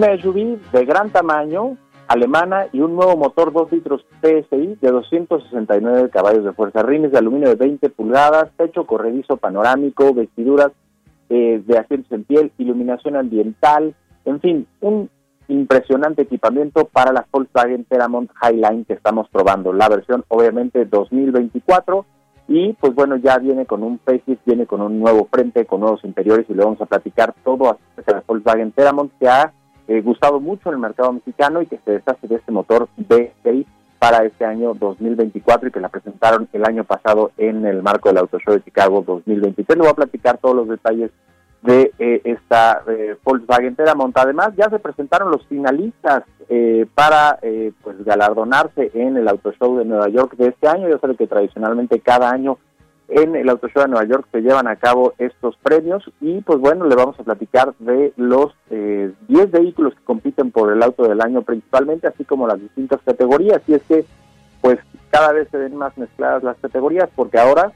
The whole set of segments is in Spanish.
Una SUV de gran tamaño, alemana y un nuevo motor 2 litros TSI de 269 caballos de fuerza, rines de aluminio de 20 pulgadas, techo corredizo panorámico, vestiduras eh, de asientos en piel, iluminación ambiental, en fin, un impresionante equipamiento para la Volkswagen Teramont Highline que estamos probando, la versión obviamente 2024 y pues bueno, ya viene con un facelift, viene con un nuevo frente, con nuevos interiores y le vamos a platicar todo acerca la Volkswagen Teramont que ha eh, gustado mucho en el mercado mexicano y que se deshace de este motor V6 para este año 2024 y que la presentaron el año pasado en el marco del Auto Show de Chicago 2023. Le voy a platicar todos los detalles de eh, esta eh, Volkswagen Teramont. Además, ya se presentaron los finalistas eh, para pues galardonarse en el Auto Show de Nueva York de este año. Ya sabe que tradicionalmente cada año en el Auto Show de Nueva York se llevan a cabo estos premios y pues bueno, le vamos a platicar de los 10 vehículos que compiten por el auto del año principalmente, así como las distintas categorías. Y es que pues cada vez se ven más mezcladas las categorías porque ahora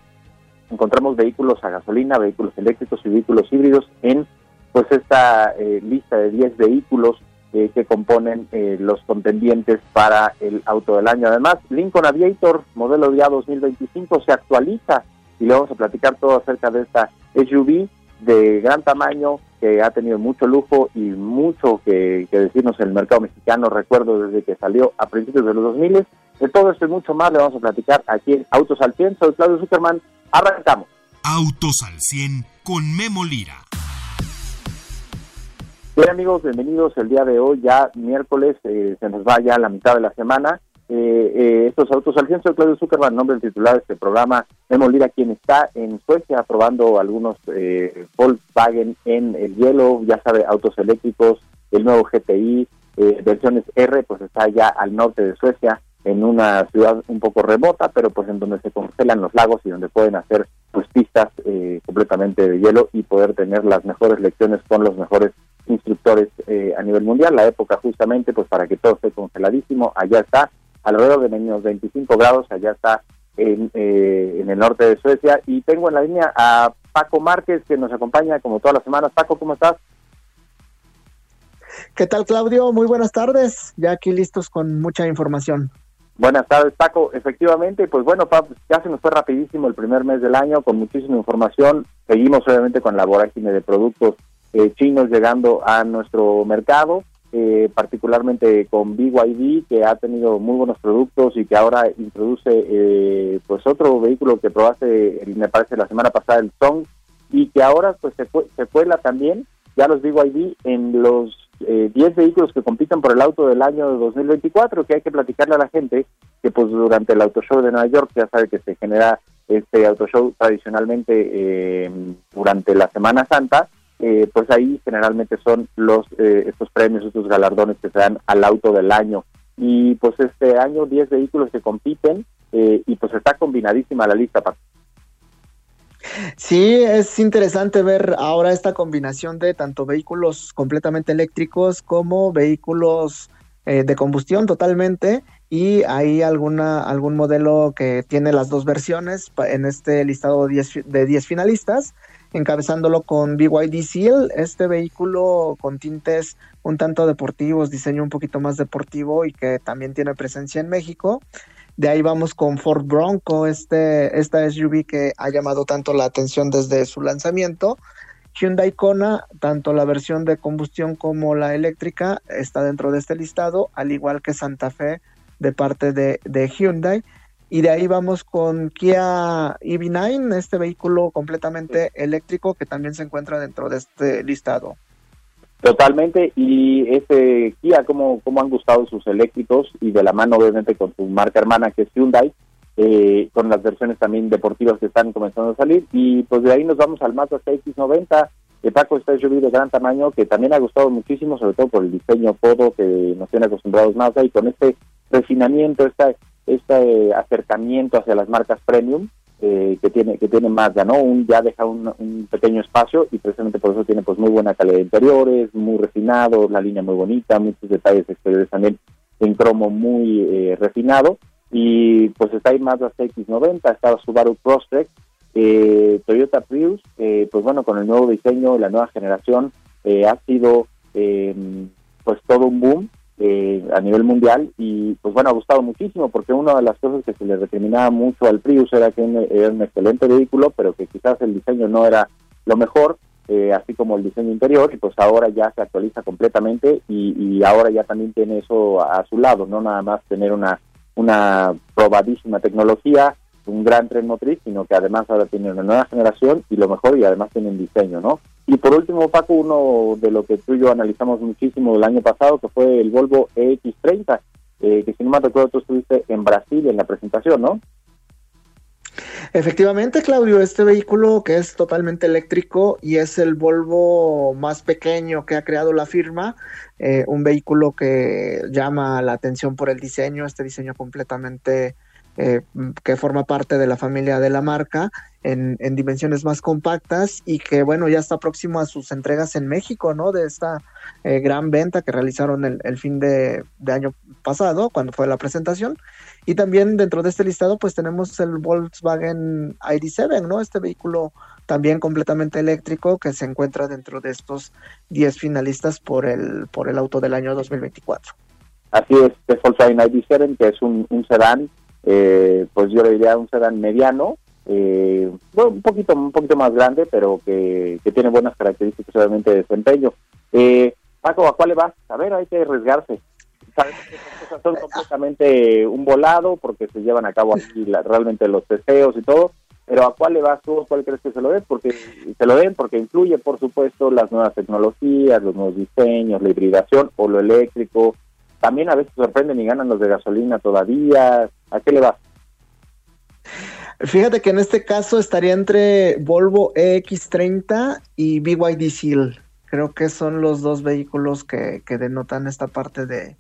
encontramos vehículos a gasolina, vehículos eléctricos y vehículos híbridos en pues esta eh, lista de 10 vehículos eh, que componen eh, los contendientes para el auto del año. Además, Lincoln Aviator, modelo día 2025, se actualiza y le vamos a platicar todo acerca de esta SUV de gran tamaño que ha tenido mucho lujo y mucho que, decirnos en el mercado mexicano. Recuerdo desde que salió a principios de los 2000. De todo esto y mucho más le vamos a platicar aquí en Autos al 100. Soy Claudio Superman Arrancamos. Autos al 100 con Memo Lira. Bien amigos, bienvenidos el día de hoy, ya miércoles, eh, se nos va ya la mitad de la semana. Eh, eh, estos autos al 100, soy Claudio Zuckerman, nombre del titular de este programa, Memo Lira, quien está en Suecia probando algunos Volkswagen en el hielo, ya sabe, autos eléctricos, el nuevo GTI, versiones R, pues está ya al norte de Suecia, en una ciudad un poco remota, pero pues en donde se congelan los lagos y donde pueden hacer pues pistas eh, completamente de hielo y poder tener las mejores lecciones con los mejores instructores eh, a nivel mundial. La época justamente pues para que todo esté congeladísimo, allá está, alrededor de menos 25 grados, allá está en, eh, en el norte de Suecia. Y tengo en la línea a Paco Márquez que nos acompaña como todas las semanas. Paco, ¿cómo estás? ¿Qué tal, Claudio? Muy buenas tardes. Ya aquí listos con mucha información. Buenas tardes, Paco. Efectivamente, pues bueno, ya se nos fue rapidísimo el primer mes del año con muchísima información. Seguimos obviamente con la vorágine de productos eh, chinos llegando a nuestro mercado, eh, particularmente con BYD, que ha tenido muy buenos productos y que ahora introduce eh, pues otro vehículo que probaste, me parece, la semana pasada, el Song, y que ahora pues se, se cuela también ya los BYD en los 10 eh, vehículos que compiten por el auto del año de 2024, que hay que platicarle a la gente que pues durante el auto show de Nueva York ya sabe que se genera este auto show tradicionalmente eh, durante la Semana Santa, eh, pues ahí generalmente son los estos premios, estos galardones que se dan al auto del año. Y pues este año 10 vehículos que compiten y pues está combinadísima la lista. Para Sí, es interesante ver ahora esta combinación de tanto vehículos completamente eléctricos como vehículos eh, de combustión totalmente y hay alguna algún modelo que tiene las dos versiones en este listado de 10 finalistas, encabezándolo con BYD Seal, este vehículo con tintes un tanto deportivos, diseño un poquito más deportivo y que también tiene presencia en México. De ahí vamos con Ford Bronco, este, esta SUV que ha llamado tanto la atención desde su lanzamiento. Hyundai Kona, tanto la versión de combustión como la eléctrica, está dentro de este listado, al igual que Santa Fe de parte de, de Hyundai. Y de ahí vamos con Kia EV9, este vehículo completamente eléctrico que también se encuentra dentro de este listado. Totalmente, y este Kia, cómo, cómo han gustado sus eléctricos y de la mano obviamente con su marca hermana que es Hyundai, eh, con las versiones también deportivas que están comenzando a salir, y pues de ahí nos vamos al Mazda CX-90, Paco, esta SUV de gran tamaño que también ha gustado muchísimo, sobre todo por el diseño todo que nos tiene acostumbrados más y con este refinamiento, esta, este acercamiento hacia las marcas premium eh, que tiene que tiene Mazda, ¿no? Un, ya deja un, pequeño espacio y precisamente por eso tiene pues muy buena calidad de interiores, muy refinado, la línea muy bonita, muchos detalles exteriores también en cromo muy eh, refinado y pues está ahí Mazda CX-90, está Subaru Crosstrek, eh, Toyota Prius, eh, pues bueno, con el nuevo diseño, la nueva generación, eh, ha sido pues todo un boom a nivel mundial y pues bueno, ha gustado muchísimo porque una de las cosas que se le recriminaba mucho al Prius era que era un excelente vehículo, pero que quizás el diseño no era lo mejor, así como el diseño interior, y pues ahora ya se actualiza completamente y, ahora ya también tiene eso a, su lado, no nada más tener una, una probadísima tecnología, un gran tren motriz, sino que además ahora tiene una nueva generación y lo mejor, y además tienen diseño, ¿no? Y por último, Paco, uno de lo que tú y yo analizamos muchísimo el año pasado, que fue el Volvo EX30, eh, que si no me recuerdo tú estuviste en Brasil en la presentación, ¿no? Efectivamente, Claudio, este vehículo que es totalmente eléctrico y es el Volvo más pequeño que ha creado la firma, eh, un vehículo que llama la atención por el diseño, este diseño completamente eh, que forma parte de la familia de la marca en, dimensiones más compactas y que bueno ya está próximo a sus entregas en México, ¿no? De esta eh, gran venta que realizaron el, fin de, año pasado cuando fue la presentación y también dentro de este listado pues tenemos el Volkswagen ID7, ¿no? Este vehículo también completamente eléctrico que se encuentra dentro de estos 10 finalistas por el por el auto del año 2024. Así es, el Volkswagen ID7 que es un, un sedán eh, pues yo le diría un sedán mediano, eh, un poquito un poquito más grande, pero que, tiene buenas características obviamente de desempeño. Eh, Paco, ¿a cuál le vas? A ver, hay que arriesgarse. Sabemos que son completamente un volado porque se llevan a cabo aquí realmente los testeos y todo, pero ¿a cuál le vas tú? ¿Cuál crees que se lo den? Porque se lo den porque incluye, por supuesto, las nuevas tecnologías, los nuevos diseños, la hibridación o lo eléctrico, también a veces sorprenden y ganan los de gasolina todavía. ¿A qué le va? Fíjate que en este caso estaría entre Volvo EX30 y BYD Seal. Creo que son los dos vehículos que, denotan esta parte de,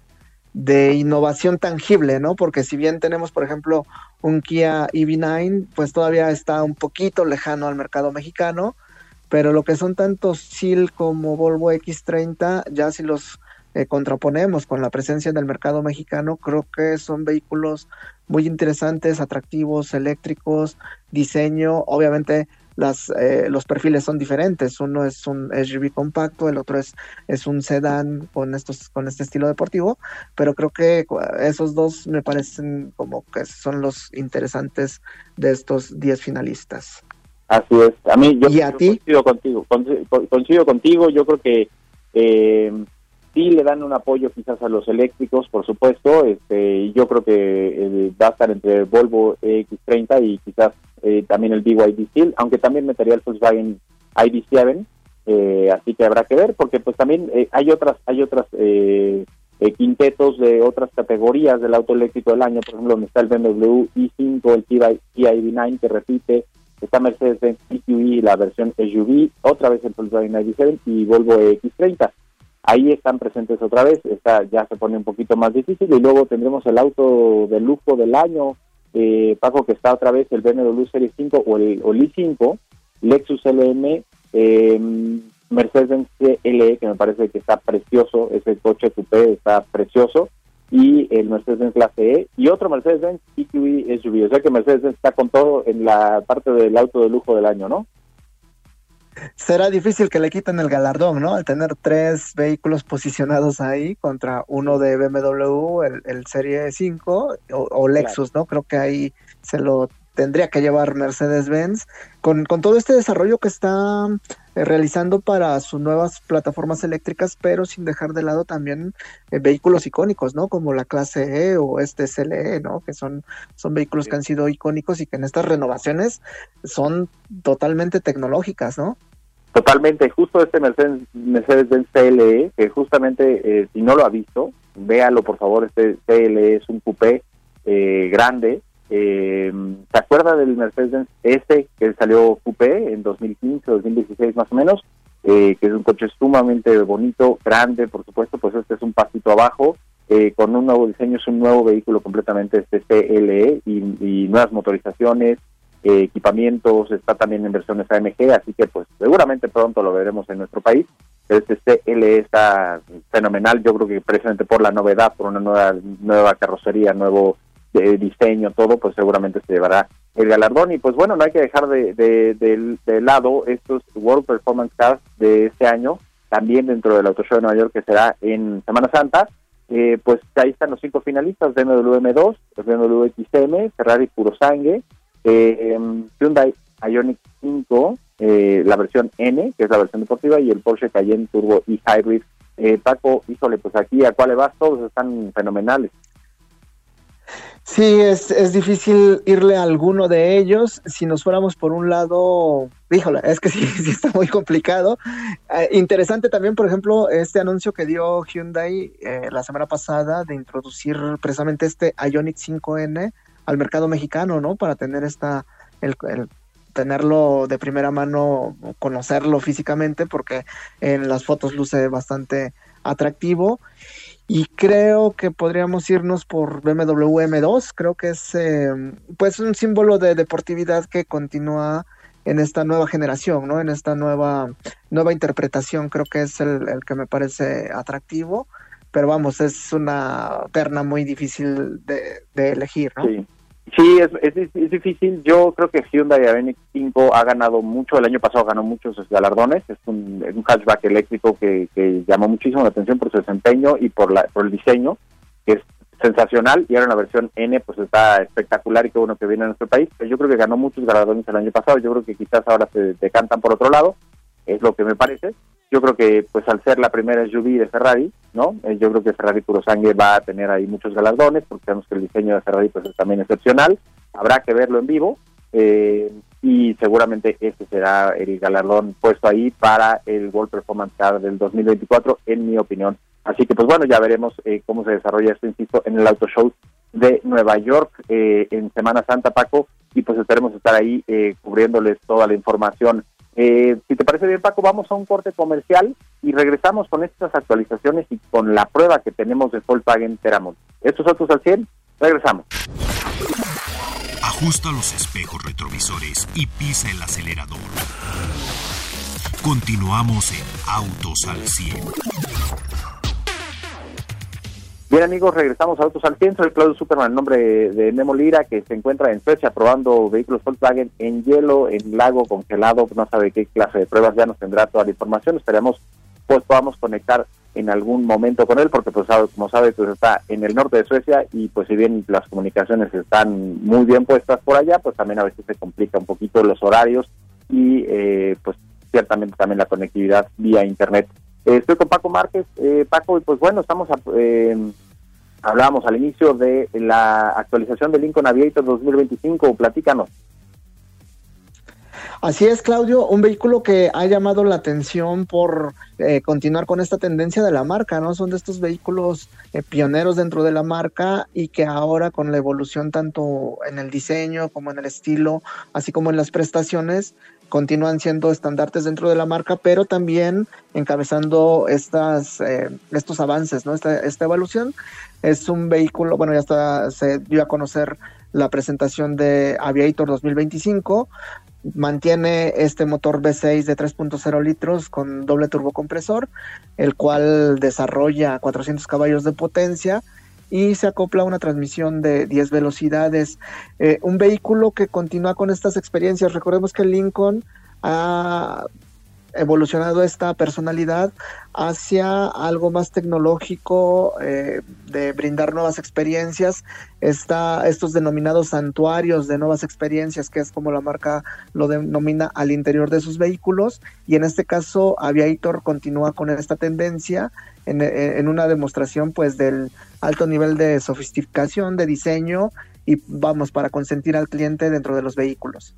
de innovación tangible, ¿no? Porque si bien tenemos, por ejemplo, un Kia EV9, pues todavía está un poquito lejano al mercado mexicano, pero lo que son tanto SEAL como Volvo X30, ya si los eh, contraponemos con la presencia en el mercado mexicano, creo que son vehículos muy interesantes, atractivos, eléctricos, diseño, obviamente las, eh, los perfiles son diferentes, uno es un SUV compacto, el otro es, es un sedán con, estos, con este estilo deportivo, pero creo que esos dos me parecen como que son los interesantes de estos 10 finalistas. Así es, a mí yo, coincido contigo, coincido contigo, yo creo que eh, sí le dan un apoyo quizás a los eléctricos, por supuesto. Este, yo creo que eh, va a estar entre Volvo X30 y quizás eh, también el BYD Steel, aunque también metería el Volkswagen ID7. Eh, así que habrá que ver, porque pues también hay otras hay otras quintetos de otras categorías del auto eléctrico del año, por ejemplo, donde está el BMW i5, el Kia ID9 que repite, está Mercedes-Benz EQE, la versión SUV, otra vez el Volkswagen ID7 y Volvo X30 ahí están presentes otra vez, está, ya se pone un poquito más difícil y luego tendremos el auto de lujo del año, eh, Paco, que está otra vez el BMW Series 5 o el, i5, Lexus LM, eh, Mercedes-Benz LE, que me parece que está precioso, ese coche coupé está precioso, y el Mercedes-Benz Clase E, y otro Mercedes-Benz EQE SUV, o sea que Mercedes-Benz está con todo en la parte del auto de lujo del año, ¿no? Será difícil que le quiten el galardón, ¿no? Al tener tres vehículos posicionados ahí contra uno de BMW, el, el Serie 5 o, Lexus, ¿no? Creo que ahí se lo tendría que llevar Mercedes-Benz con, con todo este desarrollo que está eh, realizando para sus nuevas plataformas eléctricas, pero sin dejar de lado también eh, vehículos icónicos, ¿no? Como la clase E o este SLE, ¿no? Que son, son vehículos que han sido icónicos y que en estas renovaciones son totalmente tecnológicas, ¿no? Totalmente, justo este Mercedes, Mercedes-Benz CLE, que justamente, eh, si no lo ha visto, véalo por favor, este CLE es un coupé grande, eh, ¿Se acuerda del Mercedes-Benz S que salió coupé en 2015, 2016 más o menos? que es un coche sumamente bonito, grande, por supuesto, pues este es un pasito abajo, con un nuevo diseño, es un nuevo vehículo completamente este CLE y, nuevas motorizaciones, equipamientos, está también en versiones AMG, así que pues seguramente pronto lo veremos en nuestro país. Este CLE está fenomenal, yo creo que precisamente por la novedad, por una nueva, nueva carrocería, nuevo diseño, todo, pues seguramente se llevará el galardón. Y pues bueno, no hay que dejar de, de, lado estos World Performance Cars de este año, también dentro del Auto Show de Nueva York, que será en Semana Santa. Eh, pues ahí están los cinco finalistas, BMW M2, BMW XM, Ferrari Puro Sangue, eh, Hyundai Ioniq 5, eh, la versión N, que es la versión deportiva, y el Porsche Cayenne Turbo y Hybrid. Eh, Paco, híjole, pues aquí a cuál le vas, todos están fenomenales. Sí, es, es difícil irle a alguno de ellos. Si nos fuéramos por un lado, híjole, es que sí, sí está muy complicado. Eh, interesante también, por ejemplo, este anuncio que dio Hyundai eh, la semana pasada de introducir precisamente este Ionic 5N al mercado mexicano, ¿no? Para tener esta, el, el tenerlo de primera mano, conocerlo físicamente, porque en las fotos luce bastante atractivo y creo que podríamos irnos por BMW M2, creo que es eh, pues un símbolo de deportividad que continúa en esta nueva generación, ¿no? En esta nueva nueva interpretación, creo que es el, que me parece atractivo, pero vamos, es una terna muy difícil de, de elegir, ¿no? Sí. Sí, es, es, difícil. Yo creo que Hyundai Ioniq 5 ha ganado mucho. El año pasado ganó muchos galardones. Es un, un hatchback eléctrico que, que, llamó muchísimo la atención por su desempeño y por, la, por el diseño, que es sensacional. Y ahora la versión N, pues está espectacular y qué bueno que viene a nuestro país. Pero yo creo que ganó muchos galardones el año pasado. Yo creo que quizás ahora se decantan por otro lado. Es lo que me parece. Yo creo que, pues al ser la primera SUV de Ferrari, ¿no? Eh, yo creo que Ferrari Puro Sangre va a tener ahí muchos galardones, porque sabemos que el diseño de Ferrari pues es también excepcional. Habrá que verlo en vivo. Eh, y seguramente ese será el galardón puesto ahí para el World Performance Car del 2024, en mi opinión. Así que, pues bueno, ya veremos eh, cómo se desarrolla esto, insisto, en el Auto Show de Nueva York en Semana Santa, Paco, y pues esperemos estar ahí cubriéndoles toda la información eh, si te parece bien, Paco, vamos a un corte comercial y regresamos con estas actualizaciones y con la prueba que tenemos de Volkswagen Teramont. Estos autos al 100, regresamos. Ajusta los espejos retrovisores y pisa el acelerador. Continuamos en Autos al 100. Bien amigos, regresamos a Autos al Centro. Soy Claudio Superman, en nombre de Memo Lira, que se encuentra en Suecia probando vehículos Volkswagen en hielo, en lago congelado, no sabe qué clase de pruebas, ya nos tendrá toda la información. Esperemos pues podamos conectar en algún momento con él, porque pues como sabe, pues está en el norte de Suecia y pues si bien las comunicaciones están muy bien puestas por allá, pues también a veces se complica un poquito los horarios y eh, pues ciertamente también la conectividad vía internet. Eh, estoy con Paco Márquez. Eh, Paco, y pues bueno, estamos a, hablábamos al inicio de la actualización del Lincoln Aviator 2025. Platícanos. Así es, Claudio, un vehículo que ha llamado la atención por eh, continuar con esta tendencia de la marca, ¿no? Son de estos vehículos eh, pioneros dentro de la marca y que ahora con la evolución tanto en el diseño como en el estilo, así como en las prestaciones, continúan siendo estandartes dentro de la marca, pero también encabezando estas, eh, estos avances, ¿no? Esta, esta evolución. Es un vehículo, bueno, ya está, se dio a conocer la presentación de Aviator 2025, mantiene este motor V6 de 3.0 litros con doble turbocompresor, el cual desarrolla 400 caballos de potencia y se acopla una transmisión de 10 velocidades. Eh, un vehículo que continúa con estas experiencias. Recordemos que Lincoln ha evolucionado esta personalidad hacia algo más tecnológico, eh, de brindar nuevas experiencias, está estos denominados santuarios de nuevas experiencias, que es como la marca lo denomina al interior de sus vehículos, y en este caso Aviator continúa con esta tendencia en, en una demostración pues del alto nivel de sofisticación, de diseño, y vamos para consentir al cliente dentro de los vehículos.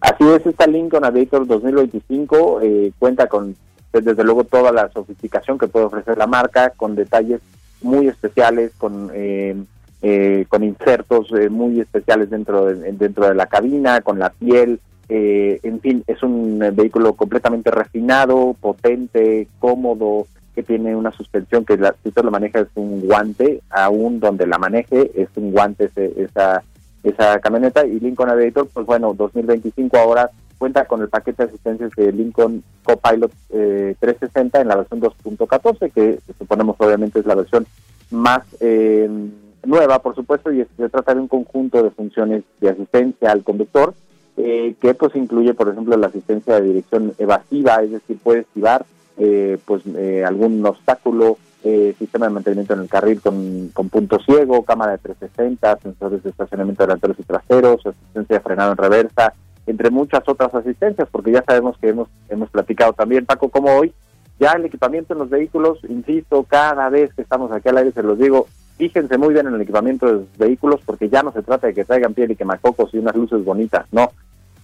Así es, esta Lincoln Aviator 2025 eh, cuenta con, pues, desde luego, toda la sofisticación que puede ofrecer la marca, con detalles muy especiales, con eh, eh, con insertos muy especiales dentro de, dentro de la cabina, con la piel, Eh, en fin, es un vehículo completamente refinado, potente, cómodo, que tiene una suspensión que la, si usted lo maneja es un guante, aún donde la maneje es un guante esa, esa camioneta. Y Lincoln Aviator, pues bueno, 2025 ahora cuenta con el paquete de asistencias de Lincoln Copilot 360 en la versión 2.14, que suponemos obviamente es la versión más eh, nueva, por supuesto, y se trata de un conjunto de funciones de asistencia al conductor, eh, que pues incluye, por ejemplo, la asistencia de dirección evasiva, es decir, puede esquivar eh, pues algún obstáculo, sistema de mantenimiento en el carril con, con punto ciego, cámara de 360, sensores de estacionamiento delanteros y traseros, asistencia de frenado en reversa, entre muchas otras asistencias, porque ya sabemos que hemos, hemos platicado también, Paco, como hoy, ya el equipamiento en los vehículos, insisto, cada vez que estamos aquí al aire se los digo, fíjense muy bien en el equipamiento de los vehículos, porque ya no se trata de que traigan piel y quemacocos y unas luces bonitas, no,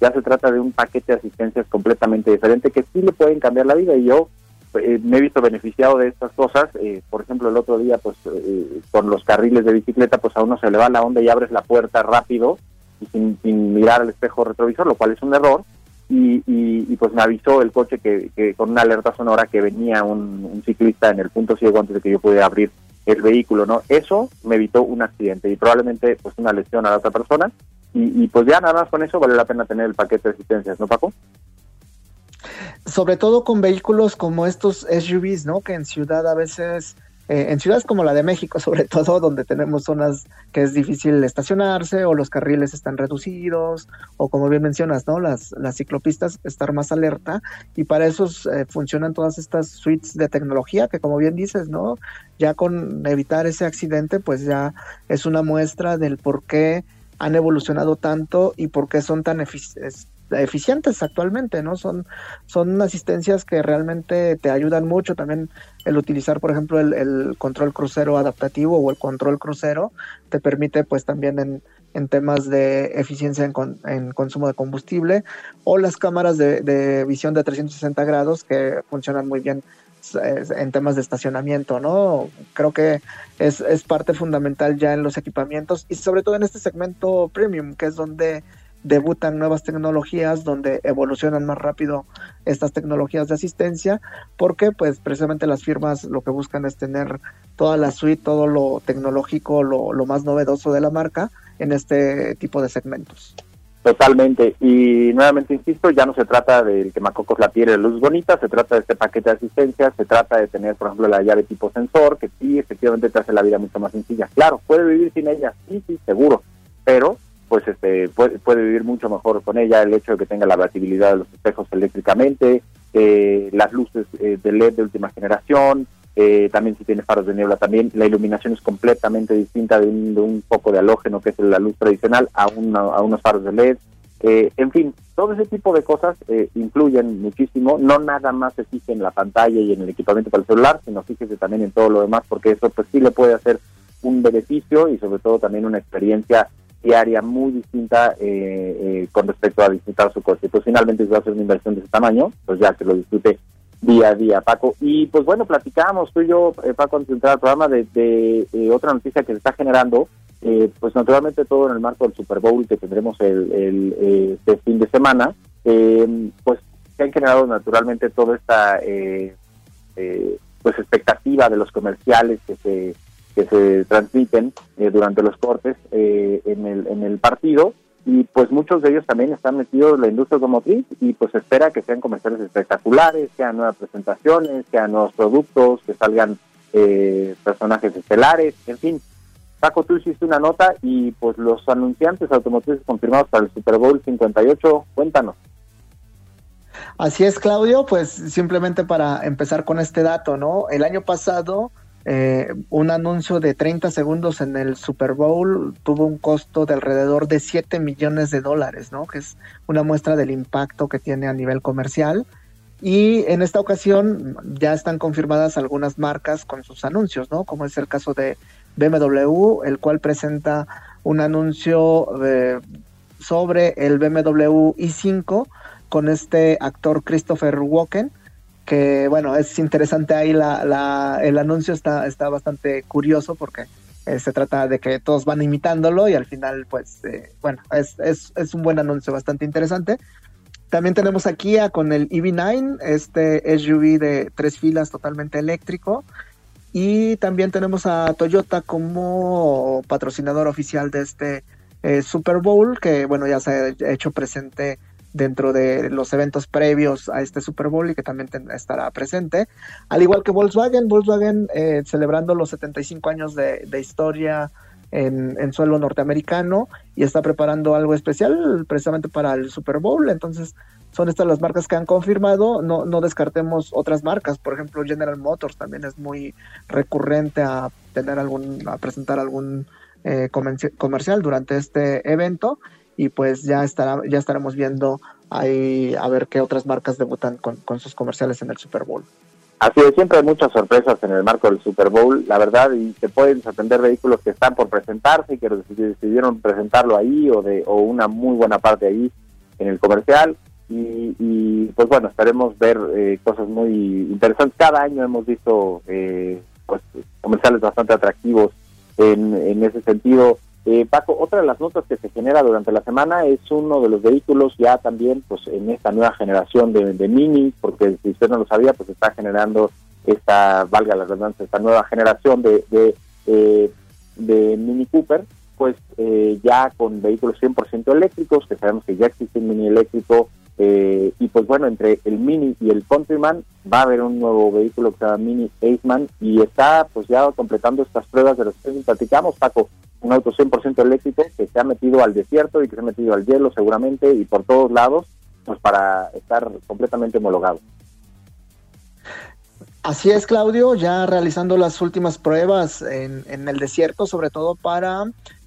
ya se trata de un paquete de asistencias completamente diferente que sí le pueden cambiar la vida y yo eh, me he visto beneficiado de estas cosas, eh, por ejemplo el otro día pues eh, con los carriles de bicicleta pues a uno se le va la onda y abres la puerta rápido sin, mirar el espejo retrovisor, lo cual es un error. Y, y, pues me avisó el coche que, con una alerta sonora que venía un, ciclista en el punto ciego antes de que yo pudiera abrir el vehículo, ¿no? Eso me evitó un accidente y probablemente pues una lesión a la otra persona y, y pues ya nada más con eso vale la pena tener el paquete de asistencias, ¿no, Paco? Sobre todo con vehículos como estos SUVs, ¿no? Que en ciudad a veces eh, en ciudades como la de México, sobre todo, donde tenemos zonas que es difícil estacionarse o los carriles están reducidos o como bien mencionas, ¿no? Las, ciclopistas estar más alerta y para eso eh, funcionan todas estas suites de tecnología que como bien dices, ¿no? Ya con evitar ese accidente, pues ya es una muestra del por qué han evolucionado tanto y por qué son tan eficientes eficientes actualmente, ¿no? Son, son asistencias que realmente te ayudan mucho. También el utilizar, por ejemplo, el, control crucero adaptativo o el control crucero te permite, pues, también en, en temas de eficiencia en, en, consumo de combustible o las cámaras de, de visión de 360 grados que funcionan muy bien en temas de estacionamiento, ¿no? Creo que es, es parte fundamental ya en los equipamientos y sobre todo en este segmento premium, que es donde debutan nuevas tecnologías, donde evolucionan más rápido estas tecnologías de asistencia, porque pues precisamente las firmas lo que buscan es tener toda la suite, todo lo tecnológico, lo, más novedoso de la marca en este tipo de segmentos. Totalmente. Y nuevamente insisto, ya no se trata del que Macocos la piel de luz bonita, se trata de este paquete de asistencia, se trata de tener, por ejemplo, la llave tipo sensor, que sí, efectivamente te hace la vida mucho más sencilla. Claro, puede vivir sin ella, sí, sí, seguro, pero pues este puede, vivir mucho mejor con ella el hecho de que tenga la abatibilidad de los espejos eléctricamente, eh, las luces eh, de LED de última generación, eh, también si tiene faros de niebla también, la iluminación es completamente distinta de un, de un foco de halógeno que es la luz tradicional a, a unos faros de LED. en fin, todo ese tipo de cosas influyen muchísimo, no nada más se fije en la pantalla y en el equipamiento para el celular, sino fíjese también en todo lo demás, porque eso pues sí le puede hacer un beneficio y sobre todo también una experiencia diaria muy distinta eh, eh, con respecto a disfrutar su coche. Pues finalmente si va a ser una inversión de ese tamaño, pues ya que lo disfrute día a día, Paco. Y pues bueno, platicábamos tú y yo, eh, Paco, antes de entrar al programa, de, otra noticia que se está generando, pues naturalmente todo en el marco del Super Bowl que tendremos el, el este fin de semana, pues se han generado naturalmente toda esta pues expectativa de los comerciales que se que se transmiten eh, durante los cortes eh, en, el, en el partido y pues muchos de ellos también están metidos en la industria automotriz y pues espera que sean comerciales espectaculares, que sean nuevas presentaciones, que sean nuevos productos, que salgan eh, personajes estelares, en fin. Paco, tú hiciste una nota y pues los anunciantes automotrices confirmados para el Super Bowl 58, cuéntanos. Así es, Claudio, pues simplemente para empezar con este dato, ¿no? El año pasado eh, un anuncio de 30 segundos en el Super Bowl tuvo un costo de alrededor de 7 millones de dólares, ¿no? Que es una muestra del impacto que tiene a nivel comercial. Y en esta ocasión ya están confirmadas algunas marcas con sus anuncios, ¿no? Como es el caso de BMW, el cual presenta un anuncio sobre el BMW i5 con este actor Christopher Walken que bueno, es interesante ahí la, el anuncio está, está bastante curioso porque eh, se trata de que todos van imitándolo y al final pues eh, bueno, es, es, un buen anuncio bastante interesante. También tenemos a con el EV9, este SUV de tres filas totalmente eléctrico. Y también tenemos a Toyota como patrocinador oficial de este eh, Super Bowl, que bueno, ya se ha hecho presente dentro de los eventos previos a este Super Bowl y que también estará presente. Al igual que Volkswagen, Volkswagen eh, celebrando los 75 años de, historia en, suelo norteamericano y está preparando algo especial precisamente para el Super Bowl. Entonces, son estas las marcas que han confirmado. No, no descartemos otras marcas. Por ejemplo, General Motors también es muy recurrente a tener algún, a presentar algún eh, comercial durante este evento y pues ya estará, ya estaremos viendo ahí a ver qué otras marcas debutan con, sus comerciales en el Super Bowl. Así es, siempre hay muchas sorpresas en el marco del Super Bowl, la verdad, y se pueden sorprender vehículos que están por presentarse y que decidieron presentarlo ahí o de o una muy buena parte ahí en el comercial. Y, pues bueno, esperemos ver eh, cosas muy interesantes. Cada año hemos visto eh, pues comerciales bastante atractivos en, en ese sentido. Eh, Paco, otra de las notas que se genera durante la semana es uno de los vehículos ya también pues en esta nueva generación de, Mini, porque si usted no lo sabía, pues está generando esta, valga la redundancia, esta nueva generación de, de, eh, de Mini Cooper, pues eh, ya con vehículos 100% eléctricos, que sabemos que ya existe un Mini eléctrico, eh, y pues bueno, entre el Mini y el Countryman va a haber un nuevo vehículo que se llama Mini Aceman y está pues ya completando estas pruebas de las que platicamos, Paco un auto 100% eléctrico que se ha metido al desierto y que se ha metido al hielo seguramente y por todos lados, pues para estar completamente homologado. Así es, Claudio, ya realizando las últimas pruebas en, en el desierto, sobre todo para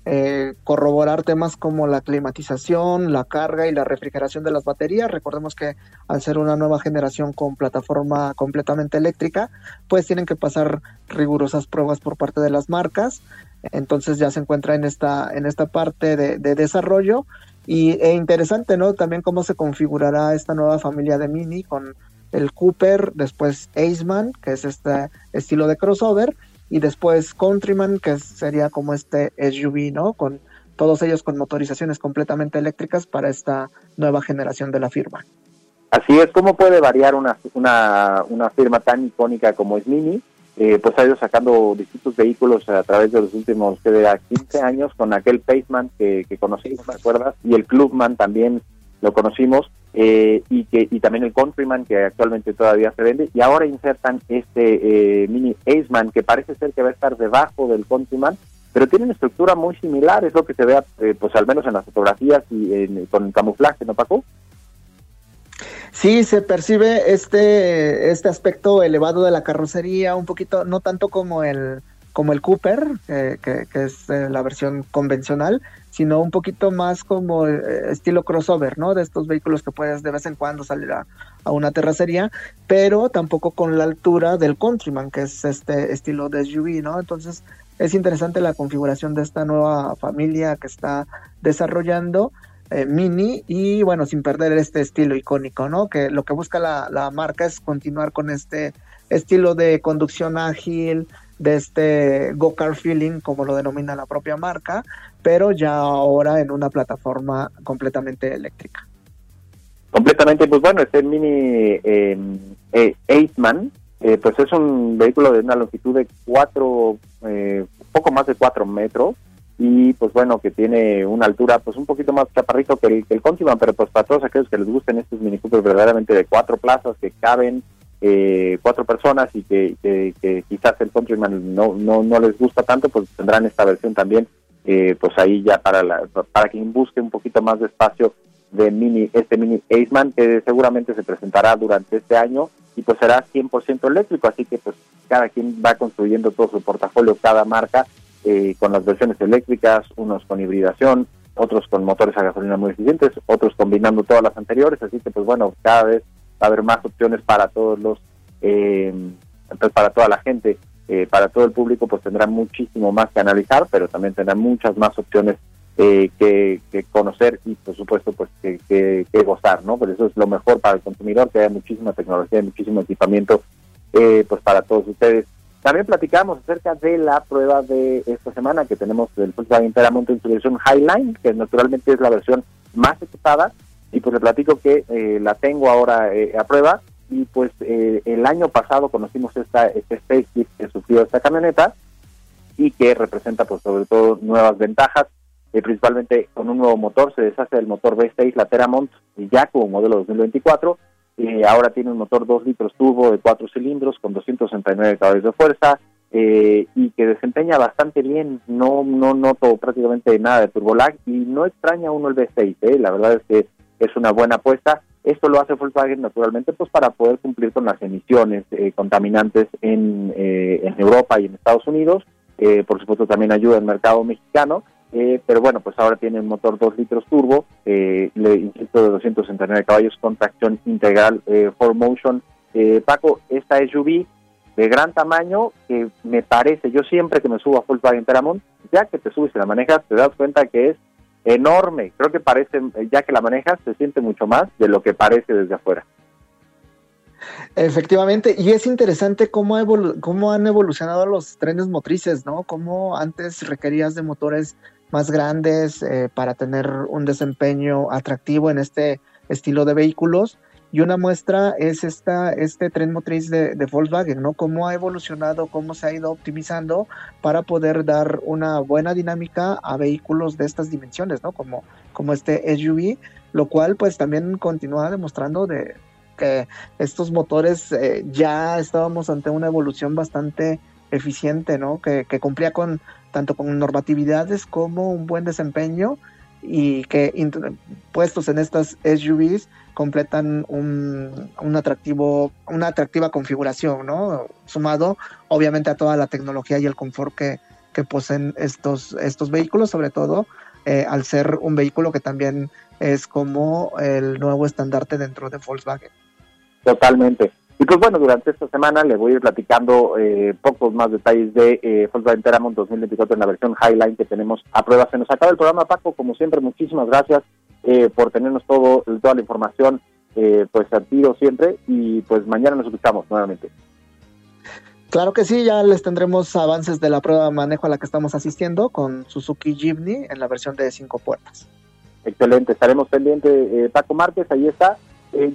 eh, corroborar temas como la climatización, la carga y la refrigeración de las baterías. Recordemos que al ser una nueva generación con plataforma completamente eléctrica, pues tienen que pasar rigurosas pruebas por parte de las marcas. Entonces ya se encuentra en esta, en esta parte de, desarrollo. Y e interesante, ¿no? También cómo se configurará esta nueva familia de Mini con el Cooper, después Aceman, que es este estilo de crossover, y después Countryman, que sería como este SUV, ¿no? Con todos ellos con motorizaciones completamente eléctricas para esta nueva generación de la firma. Así es, ¿cómo puede variar una, una, una firma tan icónica como es Mini? Eh, pues ha ido sacando distintos vehículos a través de los últimos, que 15 años, con aquel Paceman que, que conocimos, ¿te acuerdas? Y el Clubman también lo conocimos, eh, y que y también el Countryman que actualmente todavía se vende y ahora insertan este eh, mini Aceman que parece ser que va a estar debajo del Countryman pero tiene una estructura muy similar es lo que se ve eh, pues al menos en las fotografías y con camuflaje no Paco Sí, se percibe este este aspecto elevado de la carrocería un poquito no tanto como el como el Cooper, que, que, es la versión convencional, sino un poquito más como eh, estilo crossover, ¿no? De estos vehículos que puedes de vez en cuando salir a, una terracería, pero tampoco con la altura del Countryman, que es este estilo de SUV, ¿no? Entonces es interesante la configuración de esta nueva familia que está desarrollando. Eh, Mini y bueno, sin perder este estilo icónico, ¿no? Que lo que busca la, la marca es continuar con este estilo de conducción ágil, de este go-car feeling, como lo denomina la propia marca, pero ya ahora en una plataforma completamente eléctrica. Completamente, pues bueno, este mini em, eh, Aceman, eh, pues es un vehículo de una longitud de cuatro, eh, poco más de cuatro metros, y pues bueno, que tiene una altura pues un poquito más chaparrito que el, que el Countryman, pero pues para todos aquellos que les gusten estos mini Cooper verdaderamente de cuatro plazas que caben eh, cuatro personas y que, que, quizás el Countryman no, no, no les gusta tanto, pues tendrán esta versión también, eh, pues ahí ya para, la, para quien busque un poquito más de espacio de mini este mini Aceman, que seguramente se presentará durante este año y pues será 100% eléctrico, así que pues cada quien va construyendo todo su portafolio, cada marca, eh, con las versiones eléctricas, unos con hibridación, otros con motores a gasolina muy eficientes, otros combinando todas las anteriores, así que pues bueno, cada vez va a haber más opciones para todos los, eh, para toda la gente, eh, para todo el público, pues tendrá muchísimo más que analizar, pero también tendrá muchas más opciones eh, que, conocer y por supuesto pues que, que, gozar, ¿no? Pero eso es lo mejor para el consumidor, que haya muchísima tecnología, muchísimo equipamiento, eh, pues para todos ustedes. También platicamos acerca de la prueba de esta semana que tenemos del Volkswagen Paramount Introduction Highline, que naturalmente es la versión más equipada y pues le platico que eh, la tengo ahora eh, a prueba. Y pues eh, el año pasado conocimos esta este facelift que sufrió esta camioneta y que representa pues sobre todo nuevas ventajas. Principalmente con un nuevo motor se deshace del motor V6 la Teramont ya como modelo 2024 y ahora tiene un motor 2 litros turbo de 4 cilindros con 269 caballos de fuerza eh, y que desempeña bastante bien, no no noto prácticamente nada de turbolag y no extraña uno el V6, ¿eh? la verdad es que es una buena apuesta. Esto lo hace Volkswagen naturalmente pues para poder cumplir con las emisiones eh, contaminantes en, en Europa y en Estados Unidos. por supuesto también ayuda al mercado mexicano, pero bueno, pues ahora tiene un motor 2 litros turbo, le insisto, de 269 caballos con tracción integral 4Motion. Paco, esta SUV de gran tamaño que me parece, yo siempre que me subo a Volkswagen Teramont, ya que te subes y la manejas, te das cuenta que es enorme. Creo que parece, ya que la manejas, se siente mucho más de lo que parece desde afuera. Efectivamente, y es interesante cómo, cómo han evolucionado los trenes motrices, ¿no? Cómo antes requerías de motores más grandes eh, para tener un desempeño atractivo en este estilo de vehículos y una muestra es esta, este tren motriz de, Volkswagen, ¿no? Cómo ha evolucionado, cómo se ha ido optimizando para poder dar una buena dinámica a vehículos de estas dimensiones, ¿no? Como, como este SUV, lo cual pues también continúa demostrando de que estos motores eh, ya estábamos ante una evolución bastante eficiente, ¿no? Que, que cumplía con tanto con normatividades como un buen desempeño y que puestos en estas SUVs completan un, un, atractivo, una atractiva configuración, ¿no? Sumado obviamente a toda la tecnología y el confort que, que poseen estos, estos vehículos, sobre todo eh, al ser un vehículo que también es como el nuevo estandarte dentro de Volkswagen. Totalmente. Y pues bueno, durante esta semana le voy a ir platicando eh, pocos más detalles de eh, Volkswagen Teramont 2024 en la versión Highline que tenemos a prueba. Se nos acaba el programa, Paco. Como siempre, muchísimas gracias eh, por tenernos todo, toda la información eh, pues a tiro siempre y pues mañana nos escuchamos nuevamente. Claro que sí, ya les tendremos avances de la prueba de manejo a la que estamos asistiendo con Suzuki Jimny en la versión de cinco puertas. Excelente, estaremos pendientes. Eh, Paco Márquez, ahí está.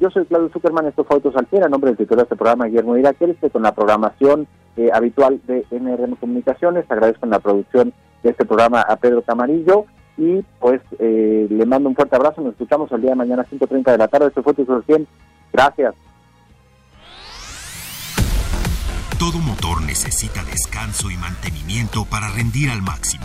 Yo soy Claudio Zuckerman, esto fue Autos al en nombre del titular de este programa, Guillermo Iraquelste, con la programación habitual de NRM Comunicaciones. Agradezco en la producción de este programa a Pedro Camarillo y pues eh, le mando un fuerte abrazo. Nos escuchamos el día de mañana a 5.30 de la tarde. Esto fue tu 100. Gracias. Todo motor necesita descanso y mantenimiento para rendir al máximo.